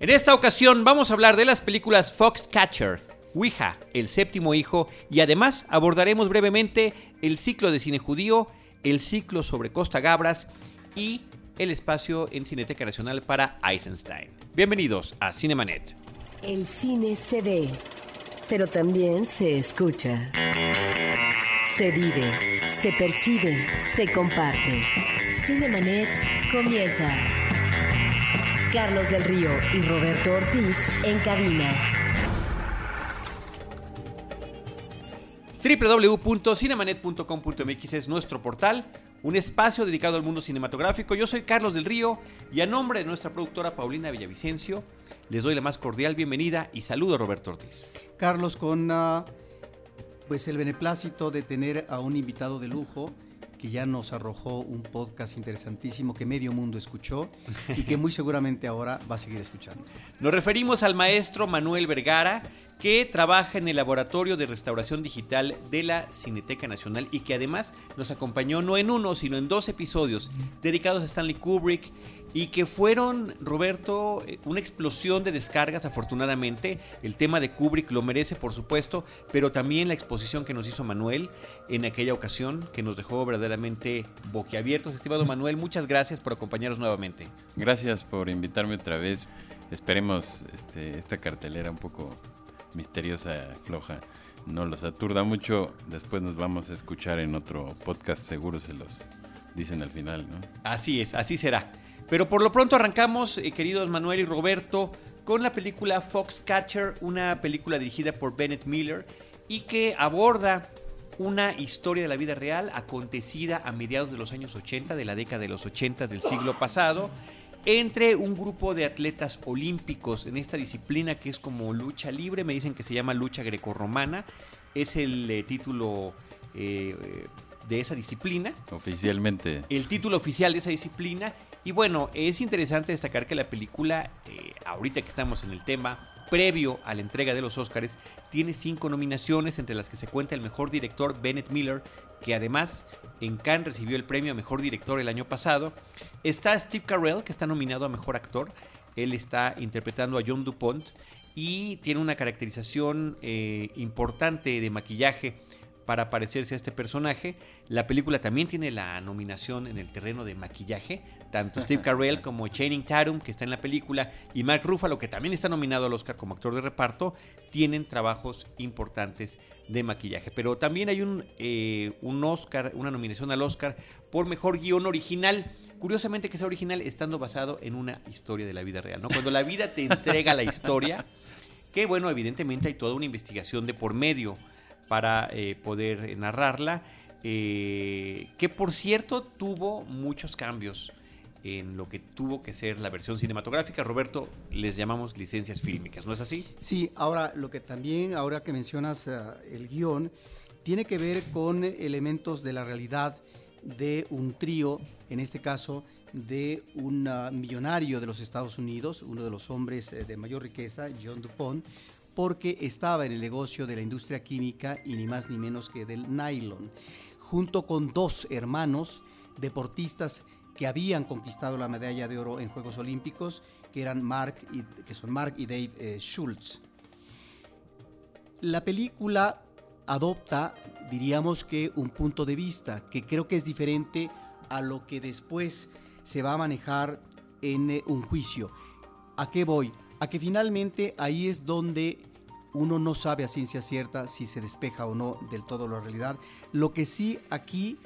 En esta ocasión vamos a hablar de las películas Foxcatcher, Ouija, El séptimo hijo y además abordaremos brevemente el ciclo de cine judío, el ciclo sobre Costa Gabras y el espacio en Cineteca Nacional para Eisenstein. Bienvenidos a Cinemanet. El cine se ve, pero también se escucha. Se vive, se percibe, se comparte. Cinemanet comienza. Carlos del Río y Roberto Ortiz en cabina. www.cinemanet.com.mx es nuestro portal, un espacio dedicado al mundo cinematográfico. Yo soy Carlos del Río y a nombre de nuestra productora Paulina Villavicencio les doy la más cordial bienvenida y saludo a Roberto Ortiz. Carlos, con uh, pues el beneplácito de tener a un invitado de lujo que ya nos arrojó un podcast interesantísimo que medio mundo escuchó y que muy seguramente ahora va a seguir escuchando. Nos referimos al maestro Manuel Vergara, que trabaja en el Laboratorio de Restauración Digital de la Cineteca Nacional y que además nos acompañó no en uno, sino en dos episodios dedicados a Stanley Kubrick y que fueron, Roberto, eh, una explosión de descargas afortunadamente. El tema de Kubrick lo merece, por supuesto, pero también la exposición que nos hizo Manuel en aquella ocasión, que nos dejó verdaderamente boquiabiertos. Estimado Manuel, muchas gracias por acompañarnos nuevamente. Gracias por invitarme otra vez. Esperemos este, esta cartelera un poco misteriosa, floja, no los aturda mucho. Después nos vamos a escuchar en otro podcast, seguro se los dicen al final, ¿no? Así es, así será. Pero por lo pronto arrancamos, eh, queridos Manuel y Roberto, con la película Foxcatcher, una película dirigida por Bennett Miller y que aborda una historia de la vida real acontecida a mediados de los años 80, de la década de los 80 del siglo pasado, entre un grupo de atletas olímpicos en esta disciplina que es como lucha libre, me dicen que se llama lucha grecorromana, es el eh, título eh, de esa disciplina. Oficialmente. El título oficial de esa disciplina. Y bueno, es interesante destacar que la película, eh, ahorita que estamos en el tema, previo a la entrega de los Oscars, tiene cinco nominaciones, entre las que se cuenta el mejor director Bennett Miller, que además en Cannes recibió el premio a mejor director el año pasado. Está Steve Carell, que está nominado a mejor actor. Él está interpretando a John DuPont y tiene una caracterización eh, importante de maquillaje para parecerse a este personaje. La película también tiene la nominación en el terreno de maquillaje. Tanto Steve Carell como Channing Tatum, que está en la película, y Mark Ruffalo, que también está nominado al Oscar como actor de reparto, tienen trabajos importantes de maquillaje. Pero también hay un, eh, un Oscar, una nominación al Oscar por mejor guion original. Curiosamente que sea original estando basado en una historia de la vida real. ¿no? Cuando la vida te entrega la historia, que bueno, evidentemente hay toda una investigación de por medio para eh, poder narrarla, eh, que por cierto tuvo muchos cambios en lo que tuvo que ser la versión cinematográfica. Roberto, les llamamos licencias fílmicas, ¿no es así? Sí, ahora lo que también, ahora que mencionas el guion, tiene que ver con elementos de la realidad de un trío, en este caso de un uh, millonario de los Estados Unidos, uno de los hombres de mayor riqueza, John DuPont, porque estaba en el negocio de la industria química y ni más ni menos que del nylon, junto con dos hermanos deportistas que habían conquistado la medalla de oro en Juegos Olímpicos, que eran Mark y, que son Mark y Dave eh, Schultz. La película adopta, diríamos que un punto de vista que creo que es diferente a lo que después se va a manejar en eh, un juicio. ¿A qué voy? A que finalmente ahí es donde uno no sabe a ciencia cierta si se despeja o no del todo la realidad. Lo que sí aquí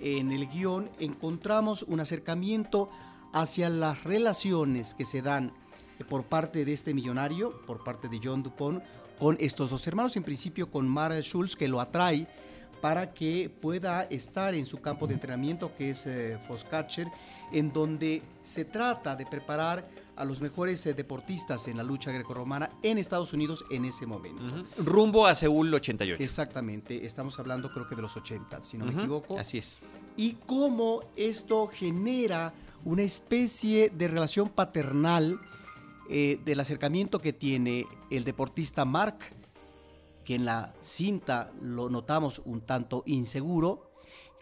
en el guion encontramos un acercamiento hacia las relaciones que se dan por parte de este millonario, por parte de John Dupont, con estos dos hermanos, en principio con Mara Schultz, que lo atrae para que pueda estar en su campo de entrenamiento, que es eh, en donde se trata de preparar a los mejores eh, deportistas en la lucha grecorromana en Estados Unidos en ese momento. Uh -huh. Rumbo a Seúl 88. Exactamente, estamos hablando creo que de los 80, si no uh -huh. me equivoco. Así es. Y cómo esto genera una especie de relación paternal eh, del acercamiento que tiene el deportista Mark, que en la cinta lo notamos un tanto inseguro,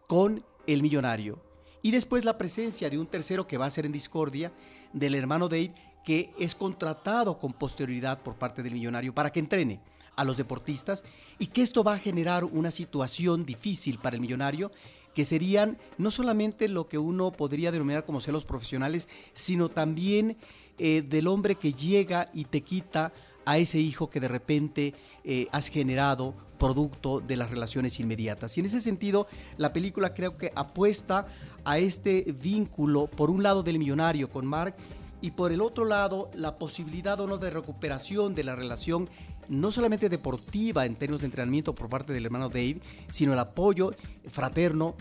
con el millonario. Y después la presencia de un tercero que va a ser en discordia, del hermano Dave, que es contratado con posterioridad por parte del millonario para que entrene a los deportistas y que esto va a generar una situación difícil para el millonario que serían no solamente lo que uno podría denominar como celos profesionales, sino también eh, del hombre que llega y te quita a ese hijo que de repente eh, has generado producto de las relaciones inmediatas. Y en ese sentido, la película creo que apuesta a este vínculo, por un lado del millonario con Mark, y por el otro lado, la posibilidad o no de recuperación de la relación, no solamente deportiva en términos de entrenamiento por parte del hermano Dave, sino el apoyo fraterno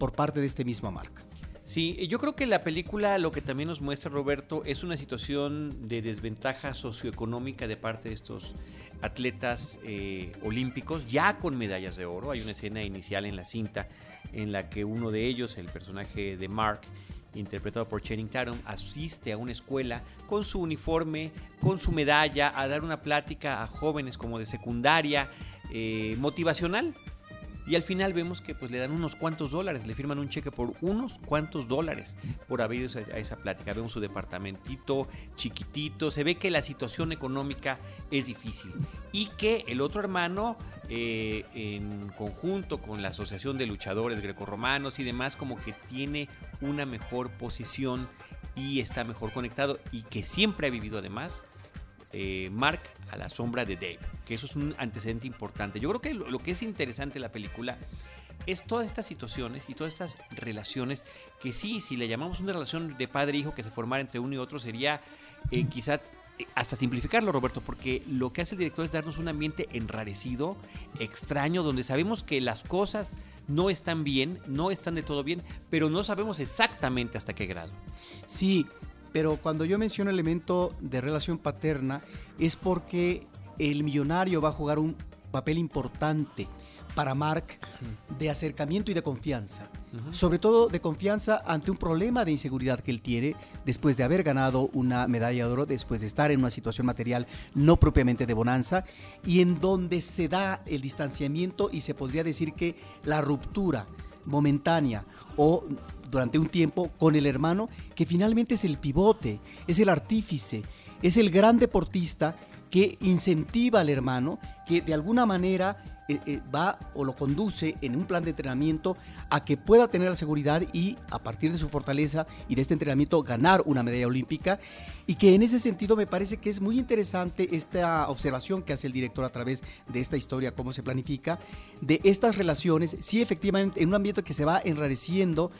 por parte de este mismo Mark. Sí, yo creo que la película lo que también nos muestra Roberto es una situación de desventaja socioeconómica de parte de estos atletas eh, olímpicos, ya con medallas de oro. Hay una escena inicial en la cinta en la que uno de ellos, el personaje de Mark, interpretado por Channing Tatum, asiste a una escuela con su uniforme, con su medalla, a dar una plática a jóvenes como de secundaria, eh, motivacional y al final vemos que pues le dan unos cuantos dólares, le firman un cheque por unos cuantos dólares por haber ido a esa plática. Vemos su departamentito chiquitito, se ve que la situación económica es difícil y que el otro hermano eh, en conjunto con la Asociación de Luchadores Grecorromanos y demás como que tiene una mejor posición y está mejor conectado y que siempre ha vivido además eh, Mark a la sombra de Dave, que eso es un antecedente importante. Yo creo que lo, que es interesante de la película es todas estas situaciones y todas estas relaciones que sí, si le llamamos una relación de padre-hijo que se formara entre uno y otro, sería eh, quizás eh, hasta simplificarlo, Roberto, porque lo que hace el director es darnos un ambiente enrarecido, extraño, donde sabemos que las cosas no están bien, no están de todo bien, pero no sabemos exactamente hasta qué grado. Sí, pero cuando yo menciono elemento de relación paterna es porque el millonario va a jugar un papel importante para Mark de acercamiento y de confianza. Sobre todo de confianza ante un problema de inseguridad que él tiene después de haber ganado una medalla de oro, después de estar en una situación material no propiamente de bonanza y en donde se da el distanciamiento y se podría decir que la ruptura momentánea o durante un tiempo con el hermano, que finalmente es el pivote, es el artífice, es el gran deportista que incentiva al hermano, que de alguna manera eh, eh, va o lo conduce en un plan de entrenamiento a que pueda tener la seguridad y a partir de su fortaleza y de este entrenamiento ganar una medalla olímpica. Y que en ese sentido me parece que es muy interesante esta observación que hace el director a través de esta historia, cómo se planifica, de estas relaciones, sí efectivamente en un ambiente que se va enrareciendo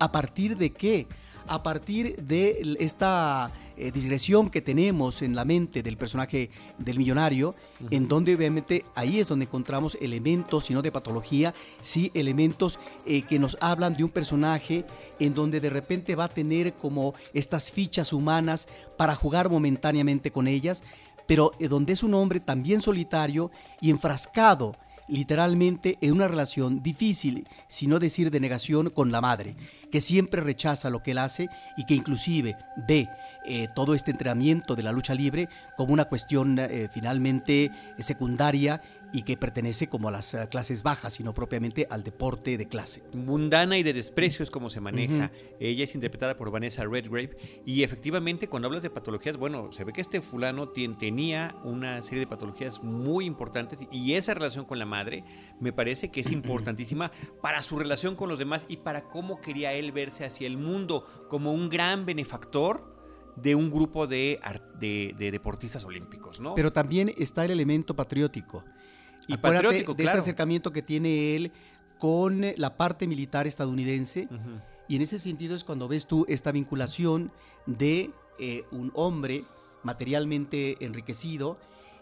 ¿A partir de qué? A partir de esta eh, digresión que tenemos en la mente del personaje del millonario, en donde obviamente ahí es donde encontramos elementos, si no de patología, sí elementos eh, que nos hablan de un personaje en donde de repente va a tener como estas fichas humanas para jugar momentáneamente con ellas, pero eh, donde es un hombre también solitario y enfrascado literalmente en una relación difícil, si no decir de negación con la madre, que siempre rechaza lo que él hace y que inclusive ve eh, todo este entrenamiento de la lucha libre como una cuestión eh, finalmente secundaria y que pertenece como a las eh, clases bajas, sino propiamente al deporte de clase. Mundana y de desprecio es como se maneja. Ella es interpretada por Vanessa Redgrave y efectivamente cuando hablas de patologías, bueno, se ve que este fulano tenía una serie de patologías muy importantes y esa relación con la madre me parece que es importantísima para su relación con los demás y para cómo quería él verse hacia el mundo como un gran benefactor de un grupo de, de, de, deportistas olímpicos, ¿no? Pero también está el elemento patriótico. Y patriótico, de este acercamiento que tiene él con la parte militar estadounidense. Y en ese sentido es cuando ves tú esta vinculación de eh, un hombre materialmente enriquecido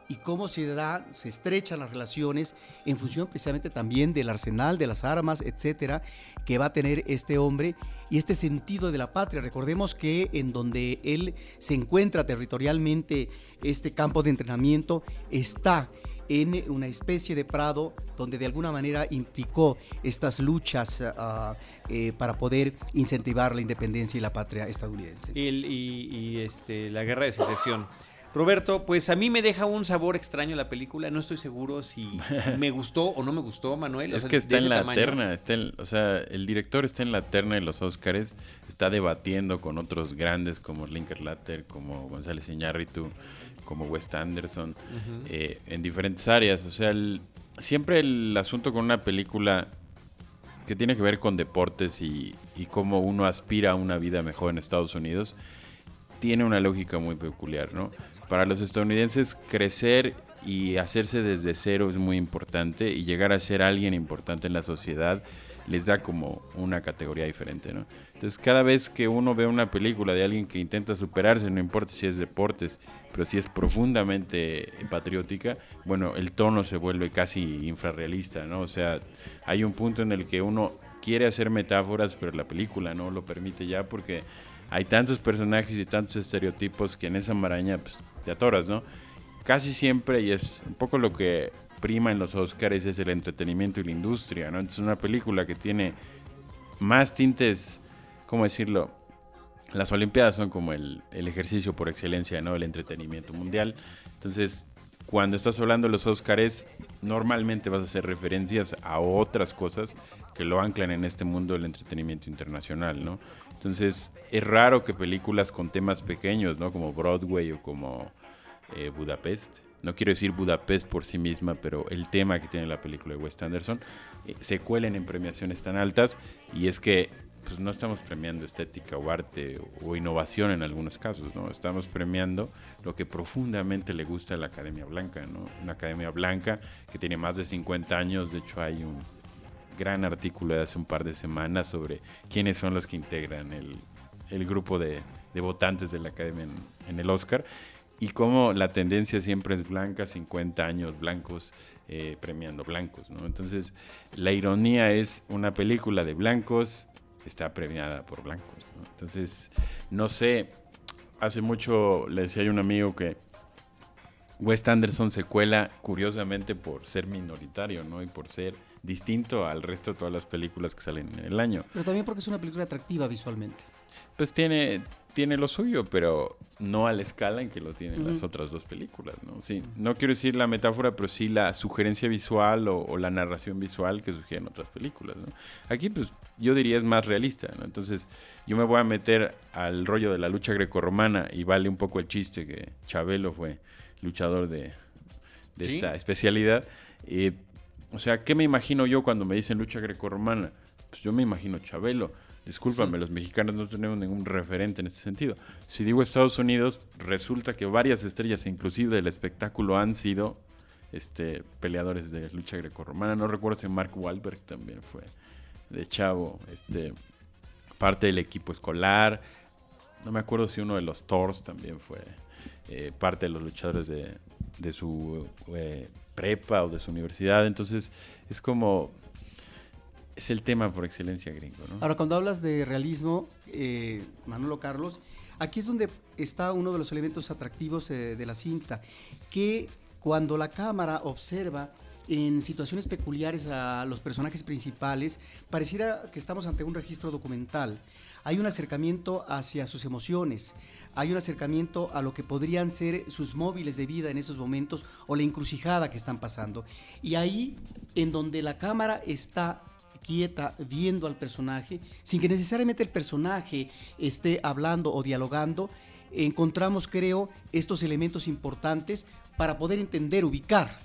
y cómo se da, se estrechan las relaciones en función precisamente también del arsenal, de las armas, etcétera, que va a tener este hombre y este sentido de la patria. Recordemos que en donde él se encuentra territorialmente, este campo de entrenamiento está en una especie de prado donde de alguna manera implicó estas luchas ah, eh, para poder incentivar la independencia y la patria estadounidense. y, este, la guerra de secesión. Roberto, pues a mí me deja un sabor extraño la película. No estoy seguro si me gustó o no me gustó, Manuel. Es que está en la terna. Está o sea, el director está en la terna de los Oscars. Está debatiendo con otros grandes como Linklater, como González Iñárritu, como Wes Anderson, eh, en diferentes áreas. O sea, siempre el asunto con una película que tiene que ver con deportes y, y cómo uno aspira a una vida mejor en Estados Unidos, tiene una lógica muy peculiar, ¿no? Para los estadounidenses crecer y hacerse desde cero es muy importante y llegar a ser alguien importante en la sociedad les da como una categoría diferente, ¿no? Entonces, cada vez que uno ve una película de alguien que intenta superarse, no importa si es deportes, pero si es profundamente patriótica, bueno, el tono se vuelve casi infrarrealista, ¿no? O sea, hay un punto en el que uno quiere hacer metáforas, pero la película no lo permite ya porque hay tantos personajes y tantos estereotipos que en esa maraña pues, Casi siempre, y es un poco lo que prima en los Oscars, es el entretenimiento y la industria, ¿no? Entonces, una película que tiene más tintes, ¿cómo decirlo? Las Olimpiadas son como el, ejercicio por excelencia, ¿no? El entretenimiento mundial. Entonces, cuando estás hablando de los Oscars, normalmente vas a hacer referencias a otras cosas que lo anclan en este mundo del entretenimiento internacional, ¿no? Entonces, es raro que películas con temas pequeños, ¿no? Como Broadway o como eh, Budapest, no quiero decir Budapest por sí misma, pero el tema que tiene la película de Wes Anderson, eh, se cuelen en premiaciones tan altas y es que pues no estamos premiando estética o arte o, innovación en algunos casos, ¿no? Estamos premiando lo que profundamente le gusta a la Academia Blanca, ¿no? Una Academia Blanca que tiene más de 50 años, de hecho hay un gran artículo de hace un par de semanas sobre quiénes son los que integran el, grupo de, votantes de la Academia en, el Oscar y cómo la tendencia siempre es blanca, 50 años blancos, eh, premiando blancos, ¿no? Entonces, la ironía es una película de blancos está premiada por blancos. Entonces, no sé, hace mucho le decía a un amigo que Wes Anderson se cuela curiosamente por ser minoritario, ¿no? Y por ser distinto al resto de todas las películas que salen en el año. Pero también porque es una película atractiva visualmente. Pues tiene, tiene lo suyo, pero no a la escala en que lo tienen las otras dos películas, ¿no? Sí, no quiero decir la metáfora, pero sí la sugerencia visual o, la narración visual que sugieren otras películas, ¿no? Aquí, pues, yo diría es más realista, ¿no? Entonces, yo me voy a meter al rollo de la lucha grecorromana y vale un poco el chiste que Chabelo fue luchador de, esta especialidad. Eh, o sea, ¿qué me imagino yo cuando me dicen lucha grecorromana? Pues yo me imagino Chabelo Discúlpame, los mexicanos no tenemos ningún referente en este sentido. Si digo Estados Unidos, resulta que varias estrellas, inclusive del espectáculo, han sido este, peleadores de lucha grecorromana. No recuerdo si Mark Wahlberg también fue de chavo, este, parte del equipo escolar. No me acuerdo si uno de los Thors también fue eh, parte de los luchadores de, su eh, prepa o de su universidad. Entonces es como es el tema por excelencia gringo. ¿no? Ahora, cuando hablas de realismo, eh, Manolo Carlos, aquí es donde está uno de los elementos atractivos eh, de la cinta, que cuando la cámara observa en situaciones peculiares a los personajes principales, pareciera que estamos ante un registro documental. Hay un acercamiento hacia sus emociones, hay un acercamiento a lo que podrían ser sus móviles de vida en esos momentos o la encrucijada que están pasando. Y ahí, en donde la cámara está quieta viendo al personaje, sin que necesariamente el personaje esté hablando o dialogando, encontramos, creo, estos elementos importantes para poder entender, ubicar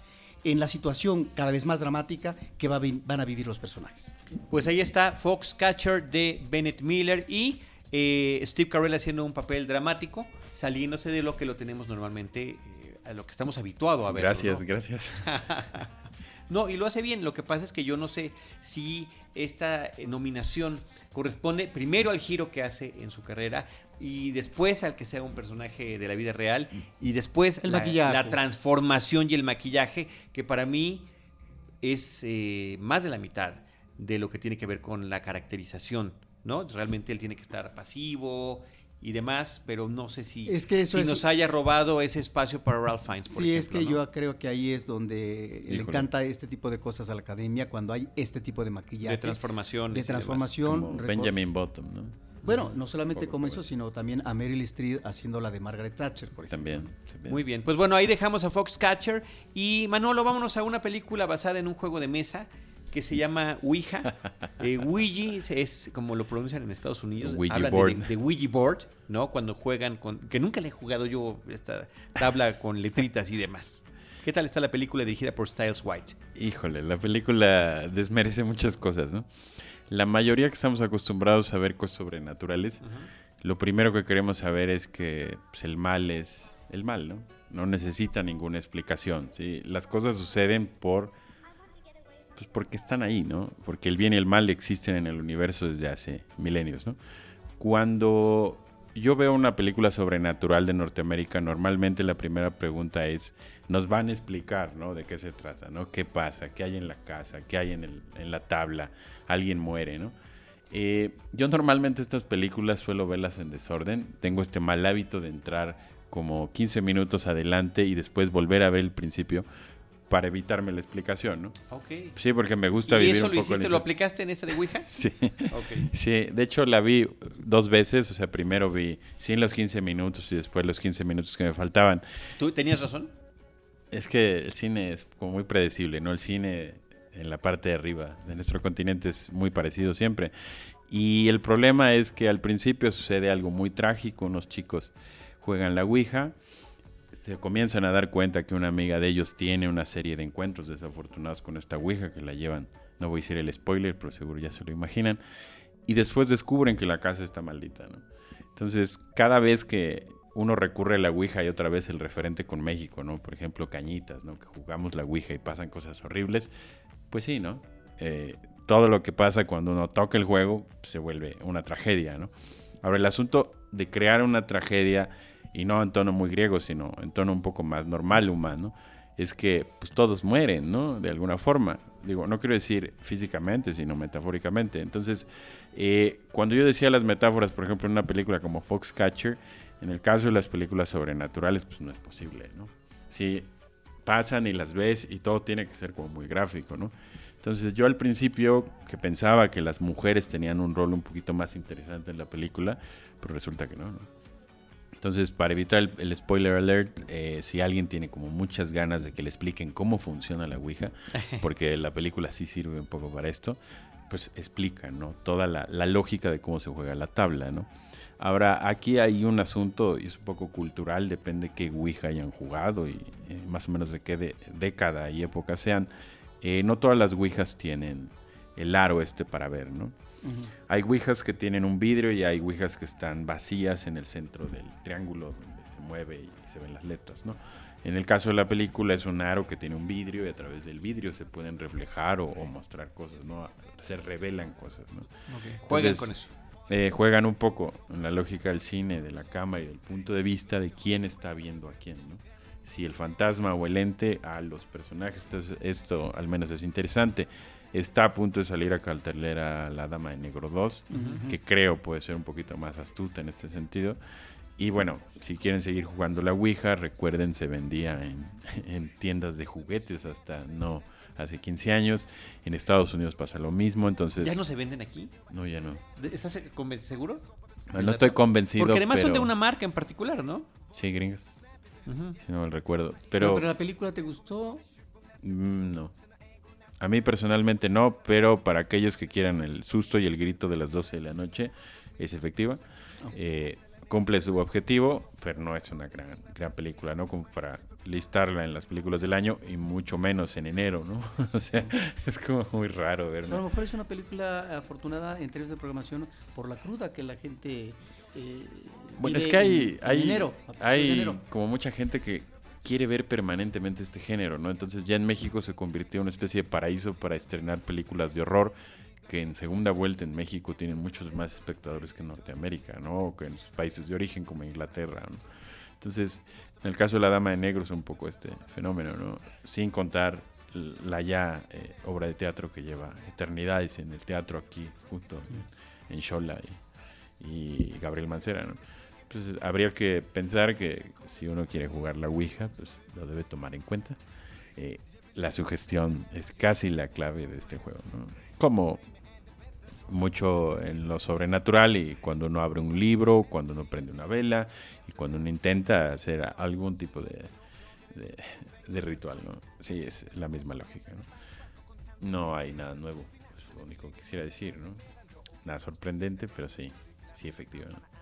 en la situación cada vez más dramática que van a vivir los personajes. Pues ahí está Foxcatcher de Bennett Miller y eh, Steve Carell haciendo un papel dramático, saliéndose de lo que lo tenemos normalmente, eh, a lo que estamos habituados a ver. Gracias, gracias. No, y lo hace bien. Lo que pasa es que yo no sé si esta eh, nominación corresponde primero al giro que hace en su carrera y después al que sea un personaje de la vida real y después el la, maquillaje. la transformación y el maquillaje que para mí es eh, más de la mitad de lo que tiene que ver con la caracterización. ¿no? Realmente él tiene que estar pasivo y demás, pero no sé si, si nos haya robado ese espacio para Ralph Fiennes. Por sí, es que yo creo que ahí es donde le encanta este tipo de cosas a la academia, cuando hay este tipo de maquillaje. De transformación. De transformación. Benjamin Bottom, ¿no? Bueno, no solamente como eso, sino también a Meryl Streep haciendo la de Margaret Thatcher, por ejemplo. También. también. Muy bien, pues bueno, ahí dejamos a Foxcatcher y Manolo, vámonos a una película basada en un juego de mesa que se llama Ouija. Eh, Ouija es- como lo pronuncian en Estados Unidos. Ouija Hablan board. de, de Ouija board, ¿no? Cuando juegan con... Que nunca le he jugado yo esta tabla con letritas y demás. ¿Qué tal está la película dirigida por Styles White? Híjole, la película desmerece muchas cosas, ¿no? La mayoría que estamos acostumbrados a ver cosas sobrenaturales, lo primero que queremos saber es que pues, el mal es el mal, ¿no? No necesita ninguna explicación, ¿sí? Las cosas suceden por... Pues porque están ahí, ¿no? Porque el bien y el mal existen en el universo desde hace milenios, ¿no? Cuando yo veo una película sobrenatural de Norteamérica, normalmente la primera pregunta es, nos van a explicar, ¿no? De qué se trata, ¿no? ¿Qué pasa? ¿Qué hay en la casa? ¿Qué hay en, la tabla? ¿Alguien muere, ¿no? Eh, yo normalmente estas películas suelo verlas en desorden. Tengo este mal hábito de entrar como 15 minutos adelante y después volver a ver el principio para evitarme la explicación, ¿no? Ok. Sí, porque me gusta ¿Y vivir eso un lo poco hiciste, lo aplicaste en esta de Ouija? Sí. Ok. Sí, de hecho la vi dos veces, o sea, primero vi sin los 15 minutos y después los 15 minutos que me faltaban. ¿Tú tenías razón? Es que el cine es como muy predecible, ¿no? El cine en la parte de arriba de nuestro continente es muy parecido siempre. Y el problema es que al principio sucede algo muy trágico, unos chicos juegan la Ouija, se comienzan a dar cuenta que una amiga de ellos tiene una serie de encuentros desafortunados con esta Ouija que la llevan, no voy a decir el spoiler, pero seguro ya se lo imaginan, y después descubren que la casa está maldita, ¿no? Entonces, cada vez que uno recurre a la Ouija y otra vez el referente con México, ¿no? Por ejemplo, Cañitas, ¿no? Que jugamos la Ouija y pasan cosas horribles, pues sí, ¿no? Eh, todo lo que pasa cuando uno toca el juego se vuelve una tragedia, ¿no? Ahora, el asunto de crear una tragedia, y no en tono muy griego, sino en tono un poco más normal, humano, es que pues todos mueren, ¿no? De alguna forma. Digo, no quiero decir físicamente, sino metafóricamente. Entonces, eh, cuando yo decía las metáforas, por ejemplo, en una película como Foxcatcher, en el caso de las películas sobrenaturales, pues no es posible, ¿no? Si pasan y las ves y todo tiene que ser como muy gráfico, ¿no? Entonces yo al principio que pensaba que las mujeres tenían un rol un poquito más interesante en la película, pero resulta que no, ¿no? Entonces, para evitar el, el spoiler alert, eh, si alguien tiene como muchas ganas de que le expliquen cómo funciona la Ouija, porque la película sí sirve un poco para esto, pues explica, ¿no? Toda la, la lógica de cómo se juega la tabla, ¿no? Ahora, aquí hay un asunto, y es un poco cultural, depende qué Ouija hayan jugado y eh, más o menos de qué de- década y época sean. Eh, no todas las Ouijas tienen el aro este para ver, ¿no? Hay ouijas que tienen un vidrio y hay ouijas que están vacías en el centro del triángulo donde se mueve y se ven las letras, ¿no? En el caso de la película es un aro que tiene un vidrio y a través del vidrio se pueden reflejar o, o mostrar cosas, ¿no? Se revelan cosas, ¿no? Juegan Entonces, con eso. eh, juegan un poco en la lógica del cine, de la cámara y del punto de vista de quién está viendo a quién, ¿no? Si el fantasma o el ente a los personajes. Entonces, esto al menos es interesante. Está a punto de salir a cartelera La Dama de Negro 2, que creo puede ser un poquito más astuta en este sentido. Y bueno, si quieren seguir jugando la Ouija, recuerden, se vendía en, en tiendas de juguetes hasta no hace 15 años. En Estados Unidos pasa lo mismo, entonces... ¿Ya no se venden aquí? No, ya no. ¿De- ¿Estás seguro? No estoy convencido, Porque además son de una marca en particular, ¿no? Sí, gringas, si no mal recuerdo. Pero, Pero, pero la película te gustó. mm, no. A mí personalmente no, pero para aquellos que quieran el susto y el grito de las 12 de la noche, es efectiva. Eh, cumple su objetivo, pero no es una gran, gran película, ¿no? Como para listarla en las películas del año y mucho menos en enero, ¿no? o sea, es como muy raro ver, O sea, a lo mejor es una película afortunada en términos de programación por la cruda que la gente. eh, Bueno, es que hay, en- en hay, enero, de hay enero. como mucha gente que quiere ver permanentemente este género, ¿no? Entonces ya en México se convirtió en una especie de paraíso para estrenar películas de horror que en segunda vuelta en México tienen muchos más espectadores que en Norteamérica, ¿no? O que en sus países de origen como Inglaterra, ¿no? Entonces, en el caso de La Dama de Negro es un poco este fenómeno, ¿no? Sin contar la ya eh, obra de teatro que lleva eternidades en el teatro aquí, junto en, Xola y, y Gabriel Mancera, ¿no? Entonces habría que pensar que si uno quiere jugar la Ouija, pues lo debe tomar en cuenta. Eh, la sugestión es casi la clave de este juego, ¿no? Como mucho en lo sobrenatural y cuando uno abre un libro, cuando uno prende una vela y cuando uno intenta hacer algún tipo de, de, ritual, ¿no? Sí, es la misma lógica, ¿no? No hay nada nuevo, es lo único que quisiera decir, ¿no? Nada sorprendente, pero sí, sí, efectivamente.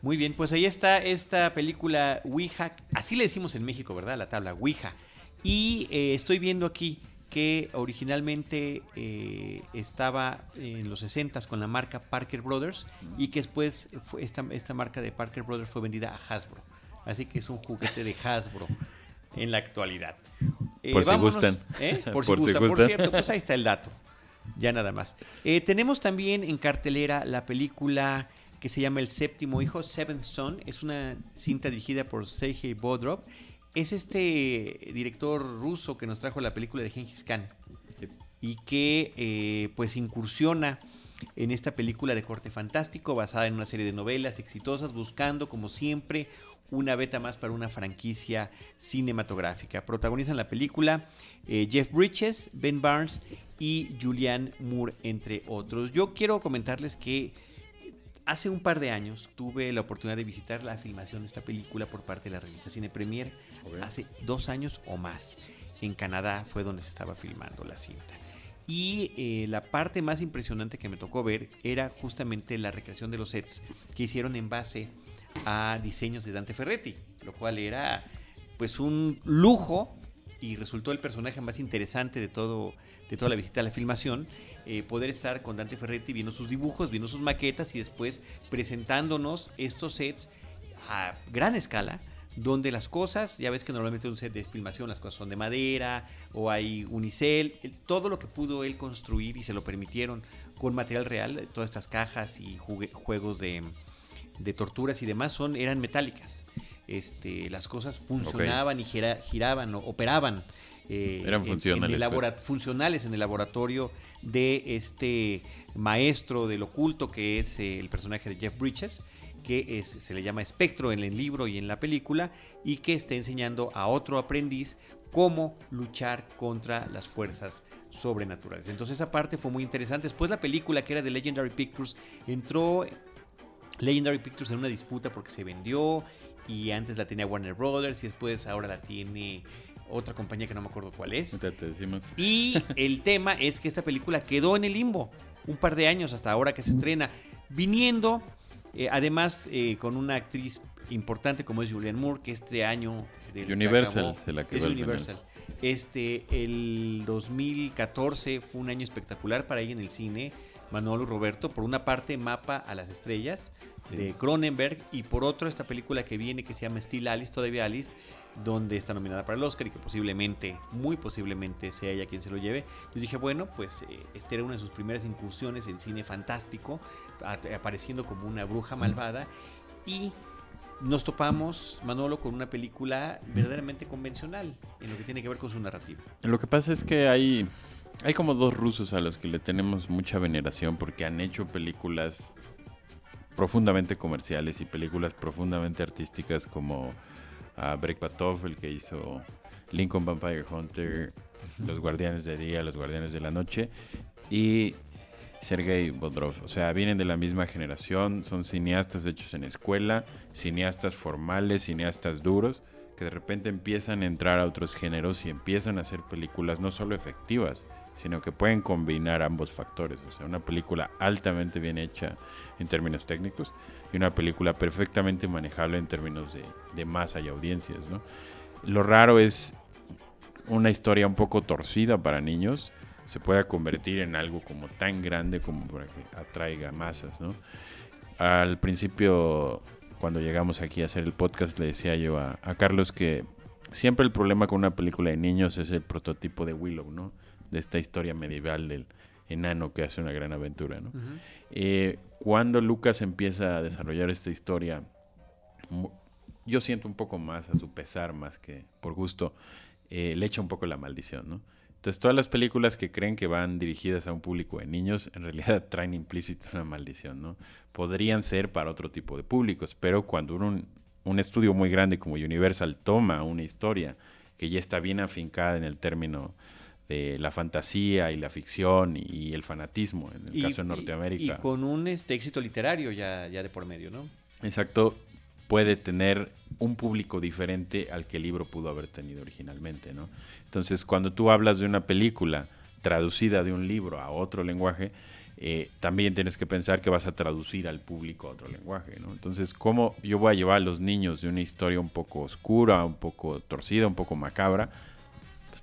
Muy bien, pues ahí está esta película Ouija, así le decimos en México, ¿verdad? La tabla Ouija. Y eh, estoy viendo aquí que originalmente eh, estaba en los 60 con la marca Parker Brothers y que después esta, esta marca de Parker Brothers fue vendida a Hasbro. Así que es un juguete de Hasbro en la actualidad. Eh, por, si gustan. por si gustan. Por cierto, pues ahí está el dato. Ya nada más. Tenemos también en cartelera la película que se llama El séptimo hijo, Seventh Son. Es una cinta dirigida por Sergei Bodrov es este director ruso que nos trajo la película de Genghis Khan y que eh, pues incursiona en esta película de corte fantástico basada en una serie de novelas exitosas buscando como siempre una beta más para una franquicia cinematográfica. Protagonizan la película eh, Jeff Bridges, Ben Barnes y Julianne Moore, entre otros. Yo quiero comentarles que hace un par de años tuve la oportunidad de visitar la filmación de esta película por parte de la revista Cine Premier hace dos años o más. En Canadá fue donde se estaba filmando la cinta. Y eh, la parte más impresionante que me tocó ver era justamente la recreación de los sets que hicieron en base a diseños de Dante Ferretti, lo cual era pues un lujo y resultó el personaje más interesante de todo de toda la visita a la filmación eh, poder estar con Dante Ferretti viendo sus dibujos, viendo sus maquetas y después presentándonos estos sets a gran escala donde las cosas, ya ves que normalmente un set de filmación las cosas son de madera o hay unicel, todo lo que pudo él construir y se lo permitieron con material real, todas estas cajas y juegos de, torturas y demás son eran metálicas. Este, las cosas funcionaban y giraban o operaban. Eh, eran funcionales. En, pues. funcionales en el laboratorio de este maestro del oculto que es eh, el personaje de Jeff Bridges que se le llama espectro en el libro y en la película, y que está enseñando a otro aprendiz cómo luchar contra las fuerzas sobrenaturales. Entonces esa parte fue muy interesante. Después la película que era de Legendary Pictures entró Legendary Pictures en una disputa porque se vendió y antes la tenía Warner Brothers y después ahora la tiene otra compañía que no me acuerdo cuál es. Y el tema es que esta película quedó en el limbo un par de años hasta ahora que se estrena, viniendo eh, además, eh, con una actriz importante como es Julianne Moore, que este año... Universal se la quedó Es Universal. Este, el 2014 fue un año espectacular para ella en el cine. Manolo Roberto, por una parte Mapa a las Estrellas de Cronenberg y por otro esta película que viene que se llama Still Alice, todavía Alice, donde está nominada para el Oscar y que posiblemente, muy posiblemente sea ella quien se lo lleve. Yo dije, bueno, pues eh, esta era una de sus primeras incursiones en cine fantástico, apareciendo como una bruja malvada y nos topamos, Manolo, con una película verdaderamente convencional en lo que tiene que ver con su narrativa. Lo que pasa es que hay, hay como dos rusos a los que le tenemos mucha veneración porque han hecho películas profundamente comerciales y películas profundamente artísticas como a Break Batov, el que hizo Lincoln Vampire Hunter, Los Guardianes de Día, Los Guardianes de la Noche y Sergei Bodrov. O sea, vienen de la misma generación, son cineastas hechos en escuela, cineastas formales, cineastas duros, que de repente empiezan a entrar a otros géneros y empiezan a hacer películas no solo efectivas, sino que pueden combinar ambos factores. O sea, una película altamente bien hecha en términos técnicos y una película perfectamente manejable en términos de, de masa y audiencias. ¿no? Lo raro es una historia un poco torcida para niños se pueda convertir en algo como tan grande como para que atraiga masas, ¿no? Al principio, cuando llegamos aquí a hacer el podcast, le decía yo a, Carlos que siempre el problema con una película de niños es el prototipo de Willow, ¿no? De esta historia medieval del enano que hace una gran aventura, ¿no? Eh, cuando Lucas empieza a desarrollar esta historia, yo siento un poco más a su pesar, más que por gusto, eh, le echa un poco la maldición, ¿no? Entonces, todas las películas que creen que van dirigidas a un público de niños, en realidad traen implícito una maldición, ¿no? Podrían ser para otro tipo de públicos, pero cuando un, un estudio muy grande como Universal toma una historia que ya está bien afincada en el término de la fantasía y la ficción y el fanatismo, en el Y- caso de Norteamérica. Y, con un este, éxito literario ya, ya de por medio, ¿no? Exacto, puede tener un público diferente al que el libro pudo haber tenido originalmente, ¿no? Entonces, cuando tú hablas de una película traducida de un libro a otro lenguaje, eh, también tienes que pensar que vas a traducir al público a otro lenguaje, ¿no? Entonces, ¿cómo yo voy a llevar a los niños de una historia un poco oscura, un poco torcida, un poco macabra,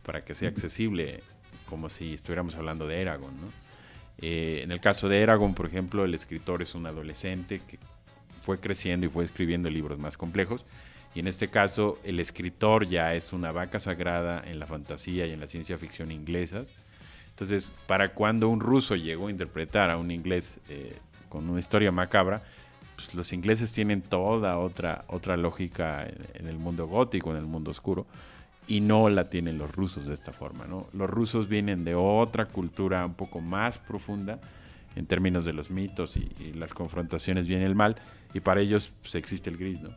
para que sea accesible, como si estuviéramos hablando de Eragon, ¿no? Eh, en el caso de Eragon, por ejemplo, el escritor es un adolescente que fue creciendo y fue escribiendo libros más complejos. Y en este caso, el escritor ya es una vaca sagrada en la fantasía y en la ciencia ficción inglesas. Entonces, para cuando un ruso llegó a interpretar a un inglés eh, con una historia macabra, pues los ingleses tienen toda otra, otra lógica en, en el mundo gótico, en el mundo oscuro, y no la tienen los rusos de esta forma. ¿no? Los rusos vienen de otra cultura un poco más profunda en términos de los mitos y, y las confrontaciones bien y el mal, y para ellos pues, existe el gris, ¿no?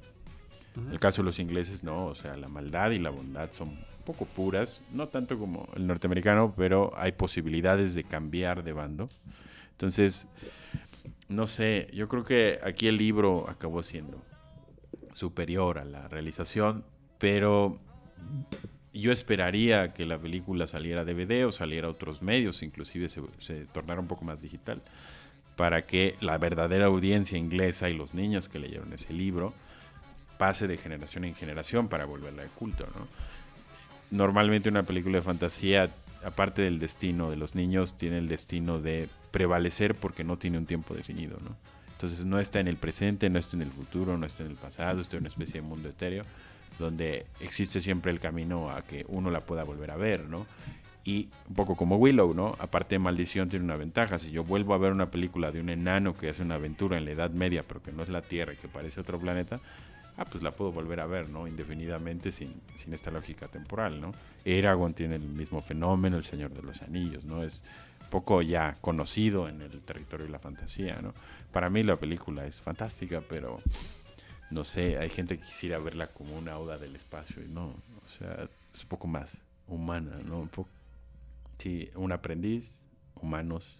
En el caso de los ingleses, no, o sea, la maldad y la bondad son un poco puras, no tanto como el norteamericano, pero hay posibilidades de cambiar de bando. Entonces, no sé, yo creo que aquí el libro acabó siendo superior a la realización, pero yo esperaría que la película saliera DVD o saliera a otros medios, inclusive se, tornara un poco más digital, para que la verdadera audiencia inglesa y los niños que leyeron ese libro pase de generación en generación para volverla de culto, ¿no? Normalmente una película de fantasía, aparte del destino de los niños, tiene el destino de prevalecer porque no tiene un tiempo definido, ¿no? Entonces no está en el presente, no está en el futuro, no está en el pasado, está en una especie de mundo etéreo donde existe siempre el camino a que uno la pueda volver a ver, ¿no? Y un poco como Willow, ¿no? Aparte de Maldición tiene una ventaja. Si yo vuelvo a ver una película de un enano que hace una aventura en la Edad Media, pero que no es la Tierra y que parece otro planeta, ah, pues la puedo volver a ver, ¿no? Indefinidamente sin, sin esta lógica temporal, ¿no? Eragon tiene el mismo fenómeno, El Señor de los Anillos, ¿no? Es poco ya conocido en el territorio de la fantasía, ¿no? Para mí la película es fantástica, pero no sé, hay gente que quisiera verla como una oda del espacio y no, o sea, es un poco más humana, ¿no? Un poco, sí, un aprendiz, humanos,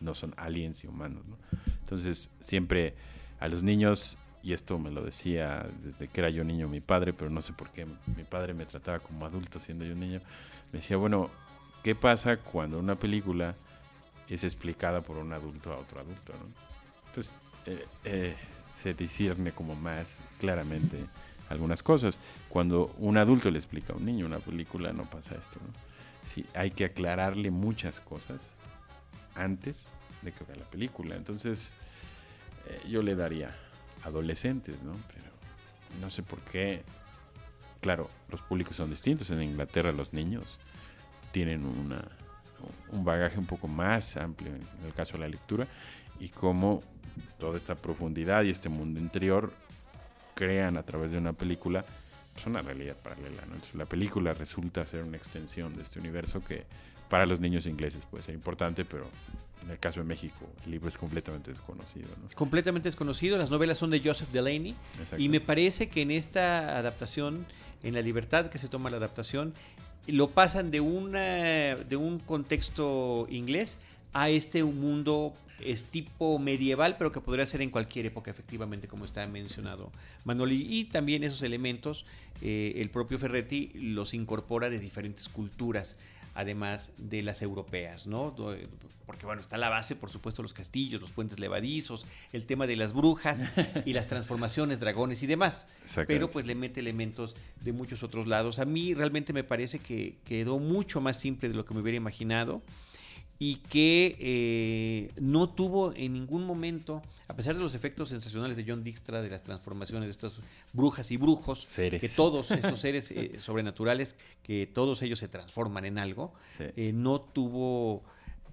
no son aliens y humanos, ¿no? Entonces, siempre a los niños, y esto me lo decía desde que era yo niño mi padre, pero no sé por qué mi padre me trataba como adulto siendo yo un niño, me decía, bueno, ¿qué pasa cuando una película es explicada por un adulto a otro adulto, ¿no? Pues eh, eh, se discierne como más claramente algunas cosas. Cuando un adulto le explica a un niño una película, no pasa esto, ¿no? Hay que aclararle muchas cosas antes de que vea la película. Entonces, eh, yo le daría adolescentes, ¿no? Pero no sé por qué. Claro, los públicos son distintos. En Inglaterra los niños tienen una, un bagaje un poco más amplio en el caso de la lectura y cómo toda esta profundidad y este mundo interior crean a través de una película pues, una realidad paralela. ¿no? Entonces, la película resulta ser una extensión de este universo que para los niños ingleses puede ser importante, pero en el caso de México el libro es completamente desconocido. ¿no? Completamente desconocido. Las novelas son de Joseph Delaney. Exacto. Y me parece que en esta adaptación, en la libertad que se toma la adaptación, lo pasan de, una, de un contexto inglés a este mundo es tipo medieval, pero que podría ser en cualquier época, efectivamente, como está mencionado Manoli. Y también esos elementos, eh, el propio Ferretti los incorpora de diferentes culturas, además de las europeas, ¿no? Porque, bueno, está la base, por supuesto, los castillos, los puentes levadizos, el tema de las brujas y las transformaciones, dragones y demás. Pero pues le mete elementos de muchos otros lados. A mí realmente me parece que quedó mucho más simple de lo que me hubiera imaginado y que eh, no tuvo en ningún momento, a pesar de los efectos sensacionales de John Dijkstra, de las transformaciones de estas brujas y brujos, Seres. que todos estos seres eh, sobrenaturales, que todos ellos se transforman en algo, Sí. eh, no tuvo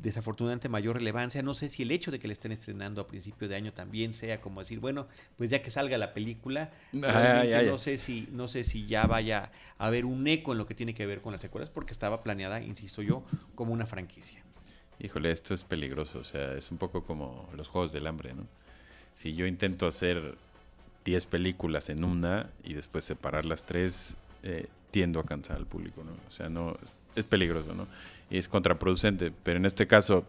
desafortunadamente mayor relevancia. No sé si el hecho de que le estén estrenando a principio de año también sea como decir, bueno, pues ya que salga la película, ya. no sé si no sé si ya vaya a haber un eco en lo que tiene que ver con las secuelas porque estaba planeada, insisto yo, como una franquicia. Híjole, esto es peligroso, o sea, es un poco como los Juegos del Hambre, ¿no? Si yo intento hacer 10 películas en una y después separar las tres, eh, tiendo a cansar al público, ¿no? O sea, no, es peligroso, ¿no? Y es contraproducente, pero en este caso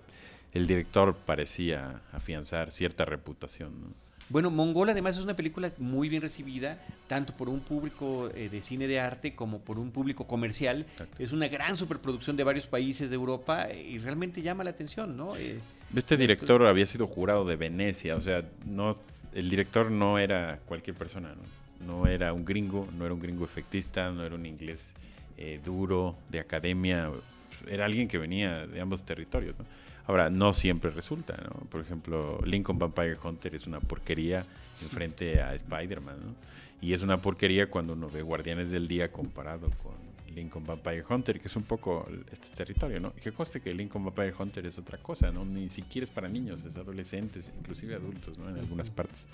el director parecía afianzar cierta reputación, ¿no? Bueno, Mongol además es una película muy bien recibida, tanto por un público eh, de cine de arte como por un público comercial. Exacto. Es una gran superproducción de varios países de Europa eh, y realmente llama la atención, ¿no? Eh, Este director había sido jurado de Venecia, o sea, no, el director no era cualquier persona, ¿no? No era un gringo, no era un gringo efectista, no era un inglés eh, duro, de academia, era alguien que venía de ambos territorios, ¿no? Ahora, no siempre resulta, ¿no? Por ejemplo, Lincoln Vampire Hunter es una porquería enfrente a Spider-Man, ¿no? Y es una porquería cuando uno ve Guardianes del Día comparado con Lincoln Vampire Hunter, que es un poco este territorio, ¿no? Que conste que Lincoln Vampire Hunter es otra cosa, ¿no? Ni siquiera es para niños, es adolescentes, inclusive adultos, ¿no? En algunas partes.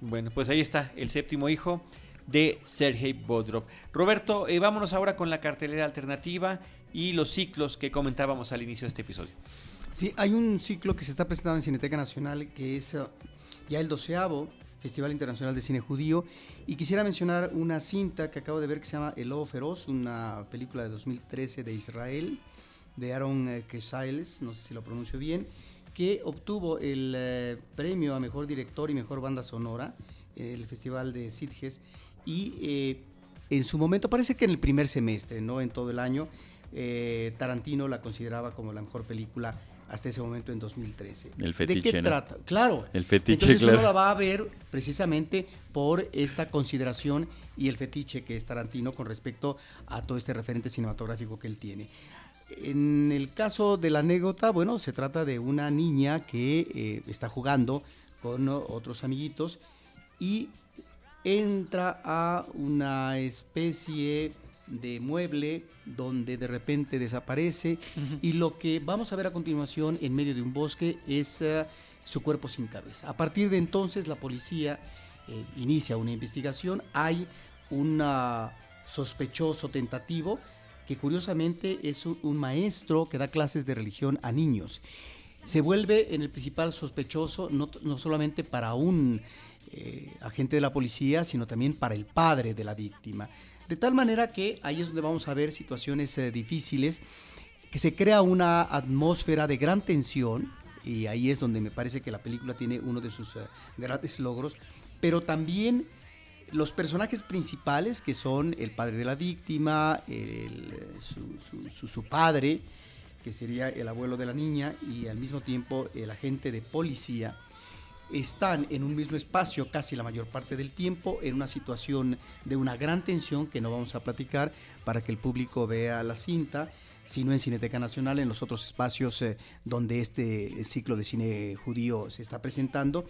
Bueno, pues ahí está, el séptimo hijo de Sergei Bodrov. Roberto, eh, vámonos ahora con la cartelera alternativa y los ciclos que comentábamos al inicio de este episodio. Sí, hay un ciclo que se está presentando en Cineteca Nacional que es uh, ya el doceavo Festival Internacional de Cine Judío y quisiera mencionar una cinta que acabo de ver que se llama El Lobo Feroz, una película de 2013 de Israel de Aaron eh, Kesailes, no sé si lo pronuncio bien, que obtuvo el eh, premio a Mejor Director y Mejor Banda Sonora en el Festival de Sitges y eh, en su momento, parece que en el primer semestre, no en todo el año, eh, Tarantino la consideraba como la mejor película hasta ese momento en 2013. El ¿De fetiche, qué ¿no? trata? Claro. El fetiche, Entonces claro. uno la va a ver precisamente por esta consideración y el fetiche que es Tarantino con respecto a todo este referente cinematográfico que él tiene. En el caso de la anécdota, bueno, se trata de una niña que eh, está jugando con otros amiguitos y entra a una especie de mueble donde de repente desaparece y lo que vamos a ver a continuación en medio de un bosque es eh, su cuerpo sin cabeza. A partir de entonces la policía eh, inicia una investigación, hay un ah, sospechoso tentativo que curiosamente es un, un maestro que da clases de religión a niños. Se vuelve en el principal sospechoso no, no solamente para un eh, agente de la policía, sino también para el padre de la víctima. De tal manera que ahí es donde vamos a ver situaciones eh, difíciles, que se crea una atmósfera de gran tensión, y ahí es donde me parece que la película tiene uno de sus eh, grandes logros, pero también los personajes principales, que son el padre de la víctima, su padre, que sería el abuelo de la niña, y al mismo tiempo el agente de policía, están en un mismo espacio casi la mayor parte del tiempo, en una situación de una gran tensión que no vamos a platicar para que el público vea la cinta, sino en Cineteca Nacional, en los otros espacios eh, donde este ciclo de cine judío se está presentando,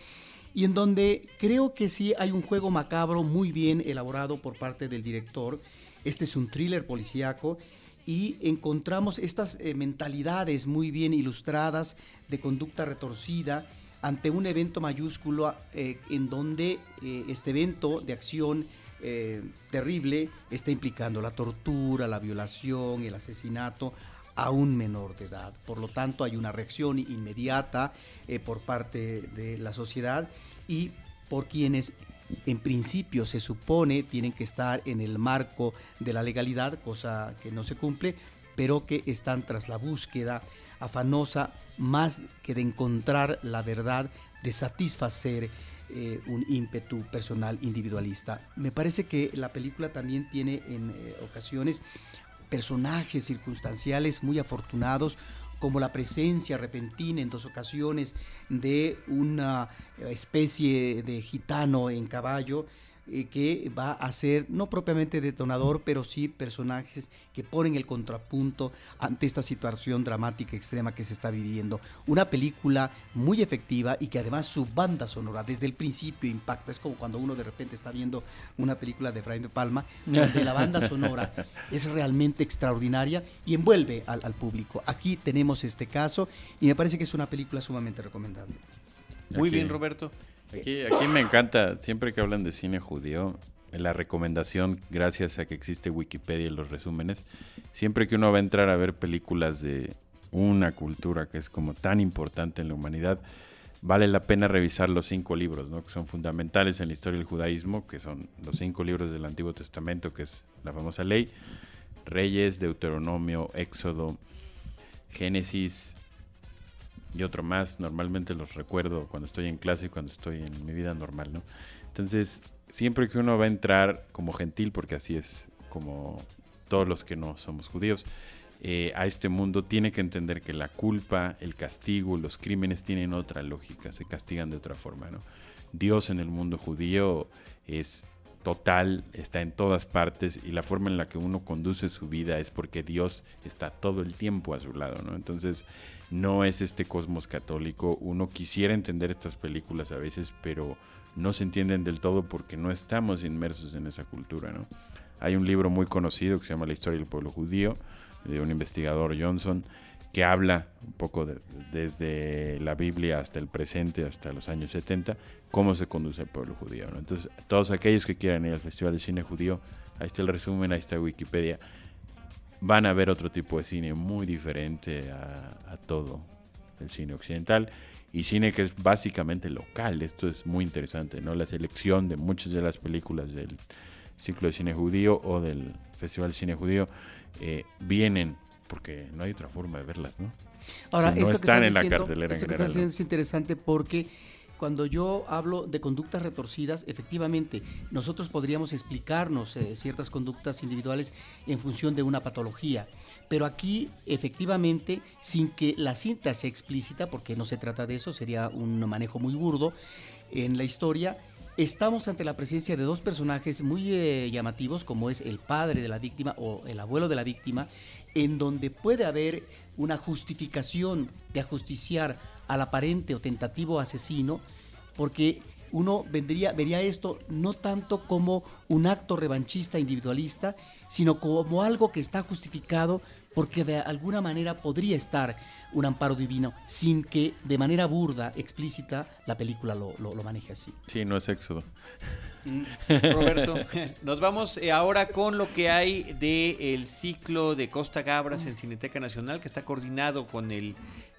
y en donde creo que sí hay un juego macabro muy bien elaborado por parte del director. Este es un thriller policíaco y encontramos estas eh, mentalidades muy bien ilustradas de conducta retorcida ante un evento mayúsculo eh, en donde eh, este evento de acción eh, terrible está implicando la tortura, la violación, el asesinato a un menor de edad. Por lo tanto, hay una reacción inmediata por parte de la sociedad y por quienes en principio se supone tienen que estar en el marco de la legalidad, cosa que no se cumple, pero que están tras la búsqueda afanosa más que de encontrar la verdad, de satisfacer eh, un ímpetu personal individualista. Me parece que la película también tiene en eh, ocasiones personajes circunstanciales muy afortunados, como la presencia repentina en dos ocasiones de una especie de gitano en caballo eh, que va a ser no propiamente detonador, pero sí personajes que ponen el contrapunto ante esta situación dramática extrema que se está viviendo. Una película muy efectiva y que además su banda sonora desde el principio impacta. Es como cuando uno de repente está viendo una película de Brian De Palma, donde la banda sonora es realmente extraordinaria y envuelve al, al público. Aquí tenemos este caso y me parece que es una película sumamente recomendable. Muy Aquí- bien, Roberto. Aquí, aquí me encanta, siempre que hablan de cine judío, la recomendación, gracias a que existe Wikipedia y los resúmenes, siempre que uno va a entrar a ver películas de una cultura que es como tan importante en la humanidad, vale la pena revisar los cinco libros, ¿no? que son fundamentales en la historia del judaísmo, que son los cinco libros del Antiguo Testamento, que es la famosa ley, Reyes, Deuteronomio, Éxodo, Génesis y otro más. Normalmente los recuerdo cuando estoy en clase y cuando estoy en mi vida normal, ¿no? Entonces, siempre que uno va a entrar como gentil, porque así es como todos los que no somos judíos, eh, a este mundo tiene que entender que la culpa, el castigo, los crímenes tienen otra lógica, se castigan de otra forma, ¿no? Dios en el mundo judío es total, está en todas partes y la forma en la que uno conduce su vida es porque Dios está todo el tiempo a su lado, ¿no? Entonces, no es este cosmos católico. Uno quisiera entender estas películas a veces, pero no se entienden del todo porque no estamos inmersos en esa cultura, ¿no? Hay un libro muy conocido que se llama La historia del pueblo judío, de un investigador Johnson, que habla un poco desde la Biblia hasta el presente, hasta los años 70, cómo se conduce el pueblo judío. Entonces, todos aquellos que quieran ir al Festival de Cine Judío, ahí está el resumen, ahí está Wikipedia, van a ver otro tipo de cine muy diferente a, todo el cine occidental y cine que es básicamente local. Esto es muy interesante, ¿no? La selección de muchas de las películas del ciclo de cine judío o del Festival de Cine Judío eh, vienen porque no hay otra forma de verlas, ¿no? Ahora, no están en la cartelera esto en que general. estás diciendo es interesante porque cuando yo hablo de conductas retorcidas, efectivamente, nosotros podríamos explicarnos eh, ciertas conductas individuales en función de una patología. Pero aquí, efectivamente, sin que la cinta sea explícita, porque no se trata de eso, sería un manejo muy burdo en la historia, estamos ante la presencia de dos personajes muy eh, llamativos, como es el padre de la víctima o el abuelo de la víctima, en donde puede haber una justificación de ajusticiar al aparente o tentativo asesino, porque uno vendría, vería esto no tanto como un acto revanchista individualista, sino como algo que está justificado porque de alguna manera podría estar un amparo divino sin que de manera burda, explícita, la película lo, lo, lo maneje así. Sí, no es éxodo. Mm, Roberto, nos vamos eh, ahora con lo que hay del ciclo de Costa Gabras en Cineteca Nacional, que está coordinado con el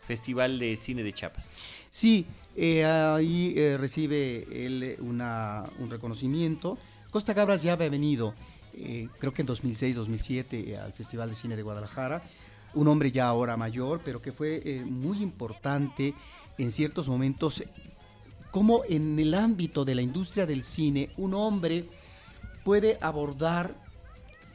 Festival de Cine de Chiapas. Sí, eh, ahí eh, recibe él una, un reconocimiento. Costa Gabras ya había venido, eh, creo que en 2006-2007, al Festival de Cine de Guadalajara. Un hombre ya ahora mayor, pero que fue eh, muy importante en ciertos momentos, como en el ámbito de la industria del cine, un hombre puede abordar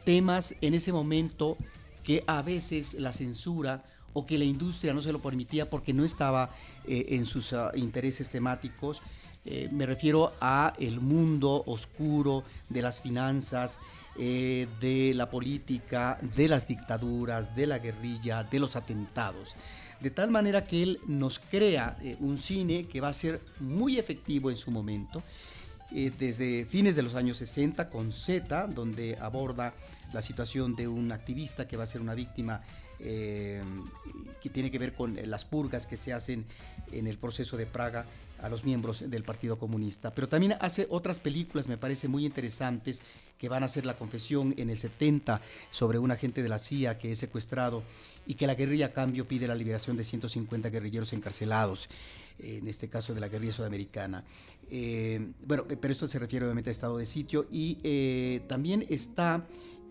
temas en ese momento que a veces la censura o que la industria no se lo permitía porque no estaba eh, en sus uh, intereses temáticos. Eh, me refiero a el mundo oscuro de las finanzas, eh, de la política, de las dictaduras, de la guerrilla, de los atentados. De tal manera que él nos crea eh, un cine que va a ser muy efectivo en su momento, eh, desde fines de los años 60 con Z, donde aborda la situación de un activista que va a ser una víctima que tiene que ver con las purgas que se hacen en el proceso de Praga a los miembros del Partido Comunista. Pero también hace otras películas, me parece muy interesantes, que van a ser La Confesión en el 70 sobre un agente de la CIA que es secuestrado y que la guerrilla cambio pide la liberación de 150 guerrilleros encarcelados, eh, en este caso de la guerrilla sudamericana. Eh, bueno, pero esto se refiere obviamente a estado de sitio y eh, también está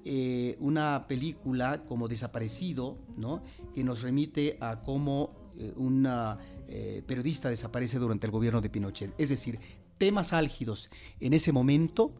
eh, una película como Desaparecido, ¿no? que nos remite a cómo eh, una eh, periodista desaparece durante el gobierno de Pinochet. Es decir, temas álgidos en ese momento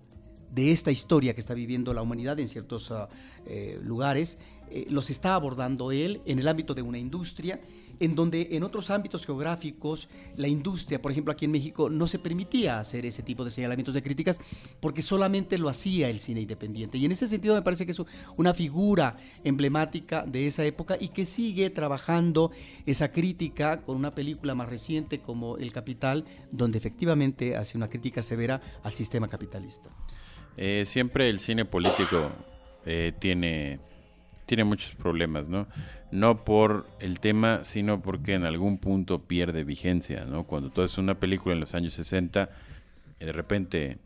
de esta historia que está viviendo la humanidad en ciertos uh, eh, lugares, eh, los está abordando él en el ámbito de una industria, en donde en otros ámbitos geográficos la industria, por ejemplo aquí en México, no se permitía hacer ese tipo de señalamientos de críticas porque solamente lo hacía el cine independiente. Y en ese sentido me parece que es una figura emblemática de esa época y que sigue trabajando esa crítica con una película más reciente como El Capital, donde efectivamente hace una crítica severa al sistema capitalista. Eh, siempre el cine político eh, tiene, tiene muchos problemas, ¿no? No por el tema, sino porque en algún punto pierde vigencia, ¿no? Cuando tú haces una película en los años 60, de repente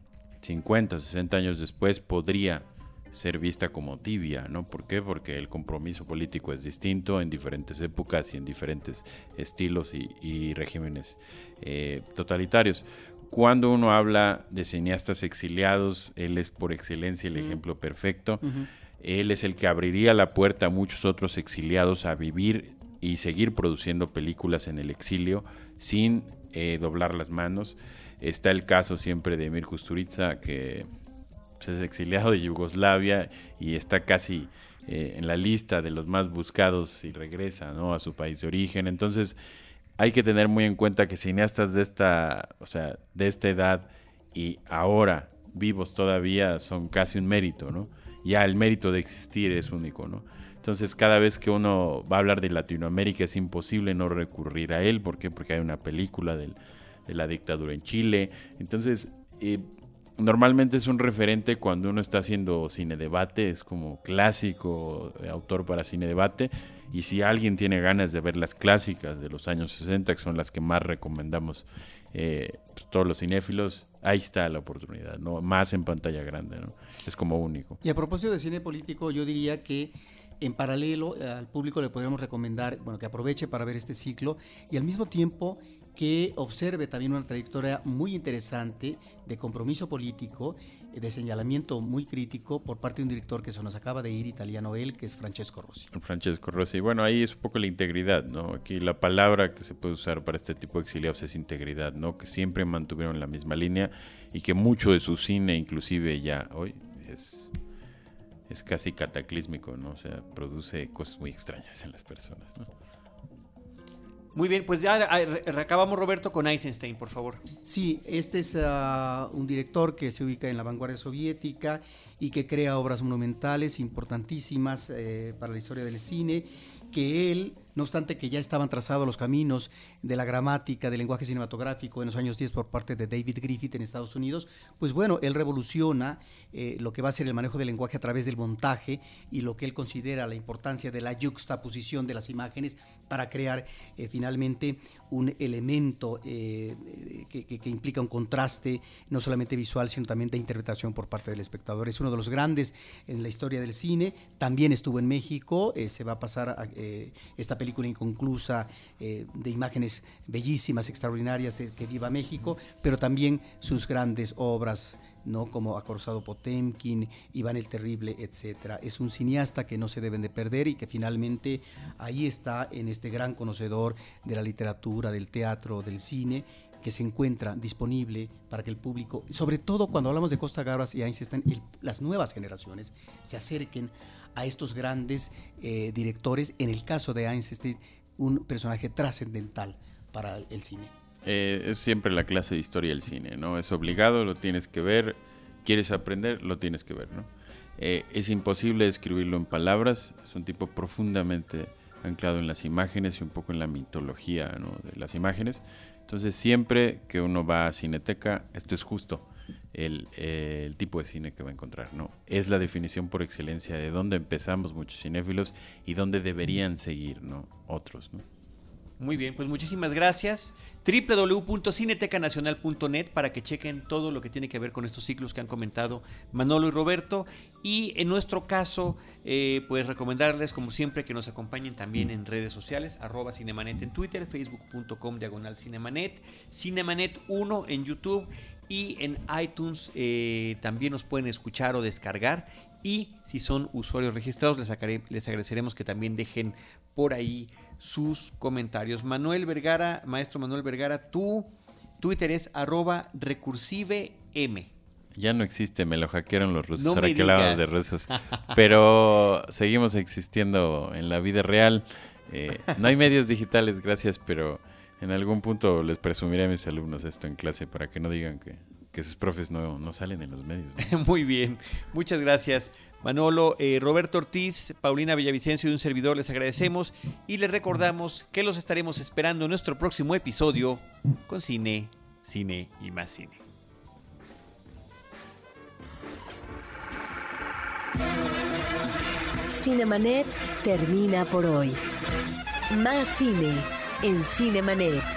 50, 60 años después podría ser vista como tibia, ¿no? ¿Por qué? Porque el compromiso político es distinto en diferentes épocas y en diferentes estilos y, y regímenes eh, totalitarios. Cuando uno habla de cineastas exiliados, él es por excelencia el ejemplo perfecto. Él es el que abriría la puerta a muchos otros exiliados a vivir y seguir produciendo películas en el exilio sin eh, doblar las manos. Está el caso siempre de Emir Kusturica, que pues, es exiliado de Yugoslavia y está casi eh, en la lista de los más buscados y regresa ¿no? a su país de origen. Entonces hay que tener muy en cuenta que cineastas de esta, o sea, de esta edad y ahora vivos todavía son casi un mérito, ¿no? Ya el mérito de existir es único, ¿no? Entonces, cada vez que uno va a hablar de Latinoamérica es imposible no recurrir a él. ¿Por qué? Porque hay una película de la dictadura en Chile. Entonces, eh, normalmente es un referente cuando uno está haciendo cine debate, es como clásico eh, autor para cine debate. Y si alguien tiene ganas de ver las clásicas de los años 60, que son las que más recomendamos eh, todos los cinéfilos, ahí está la oportunidad, ¿no? Más en pantalla grande, ¿no? Es como único. Y a propósito de cine político, yo diría que en paralelo eh, al público le podríamos recomendar, bueno, que aproveche para ver este ciclo y al mismo tiempo que observe también una trayectoria muy interesante de compromiso político, de señalamiento muy crítico por parte de un director que se nos acaba de ir, italiano él, que es Francesco Rossi. Francesco Rossi. Bueno, ahí es un poco la integridad, ¿no? Aquí la palabra que se puede usar para este tipo de exiliados es integridad, ¿no? Que siempre mantuvieron la misma línea y que mucho de su cine, inclusive ya hoy, es es casi cataclísmico, ¿no? O sea, produce cosas muy extrañas en las personas, ¿no? Muy bien, pues ya acabamos Roberto con Eisenstein, por favor. Sí, este es ah, un director que se ubica en la vanguardia soviética y que crea obras monumentales importantísimas eh, para la historia del cine, que él no obstante que ya estaban trazados los caminos de la gramática, del lenguaje cinematográfico en los años 10 por parte de David Griffith en Estados Unidos, pues bueno, él revoluciona eh, lo que va a ser el manejo del lenguaje a través del montaje y lo que él considera la importancia de la juxtaposición de las imágenes para crear eh, finalmente un elemento eh, que, implica un contraste no solamente visual, sino también de interpretación por parte del espectador. Es uno de los grandes en la historia del cine, también estuvo en México, se va a pasar esta película película inconclusa eh, de imágenes bellísimas, extraordinarias que viva México, pero también sus grandes obras. ¿no? como Acorsado Potemkin, Iván el Terrible, etcétera. Es un cineasta que no se deben de perder y que finalmente ahí está en este gran conocedor de la literatura, del teatro, del cine, que se encuentra disponible para que el público, sobre todo cuando hablamos de Costa Gabras y Einstein, las nuevas generaciones se acerquen a estos grandes eh, directores, en el caso de Einstein, un personaje trascendental para el cine. Eh, es siempre la clase de historia del cine, ¿no? Es obligado, lo tienes que ver, quieres aprender, lo tienes que ver, ¿no? Eh, es imposible escribirlo en palabras, es un tipo profundamente anclado en las imágenes y un poco en la mitología de las imágenes. Entonces siempre que uno va a Cineteca, esto es justo el, tipo de cine que va a encontrar, ¿no? Es la definición por excelencia de dónde empezamos muchos cinéfilos y dónde deberían seguir, ¿no? Otros, ¿no? Muy bien, pues muchísimas gracias. www.cinetecanacional.net para que chequen todo lo que tiene que ver con estos ciclos que han comentado Manolo y Roberto. Y en nuestro caso, eh, pues recomendarles, como siempre, que nos acompañen también en redes sociales, arroba Cinemanet en Twitter, facebook.com diagonal Cinemanet, Cinemanet 1 en YouTube y en iTunes eh, también nos pueden escuchar o descargar. Y si son usuarios registrados, les, les agradeceremos que también dejen por ahí sus comentarios. Manuel Vergara, maestro Manuel Vergara, tu Twitter es arroba recursivem. Ya no existe, me lo hackearon los rusos, ahora que de rusos. Pero seguimos existiendo en la vida real. Eh, no hay medios digitales, gracias, pero en algún punto les presumiré a mis alumnos esto en clase para que no digan que, sus profes no, no, salen en los medios. Muy bien, muchas gracias. Manolo, eh, Roberto Ortiz, Paulina Villavicencio y un servidor les agradecemos y les recordamos que los estaremos esperando en nuestro próximo episodio con cine, cine y más cine. Cinemanet termina por hoy. Más cine en Cinemanet.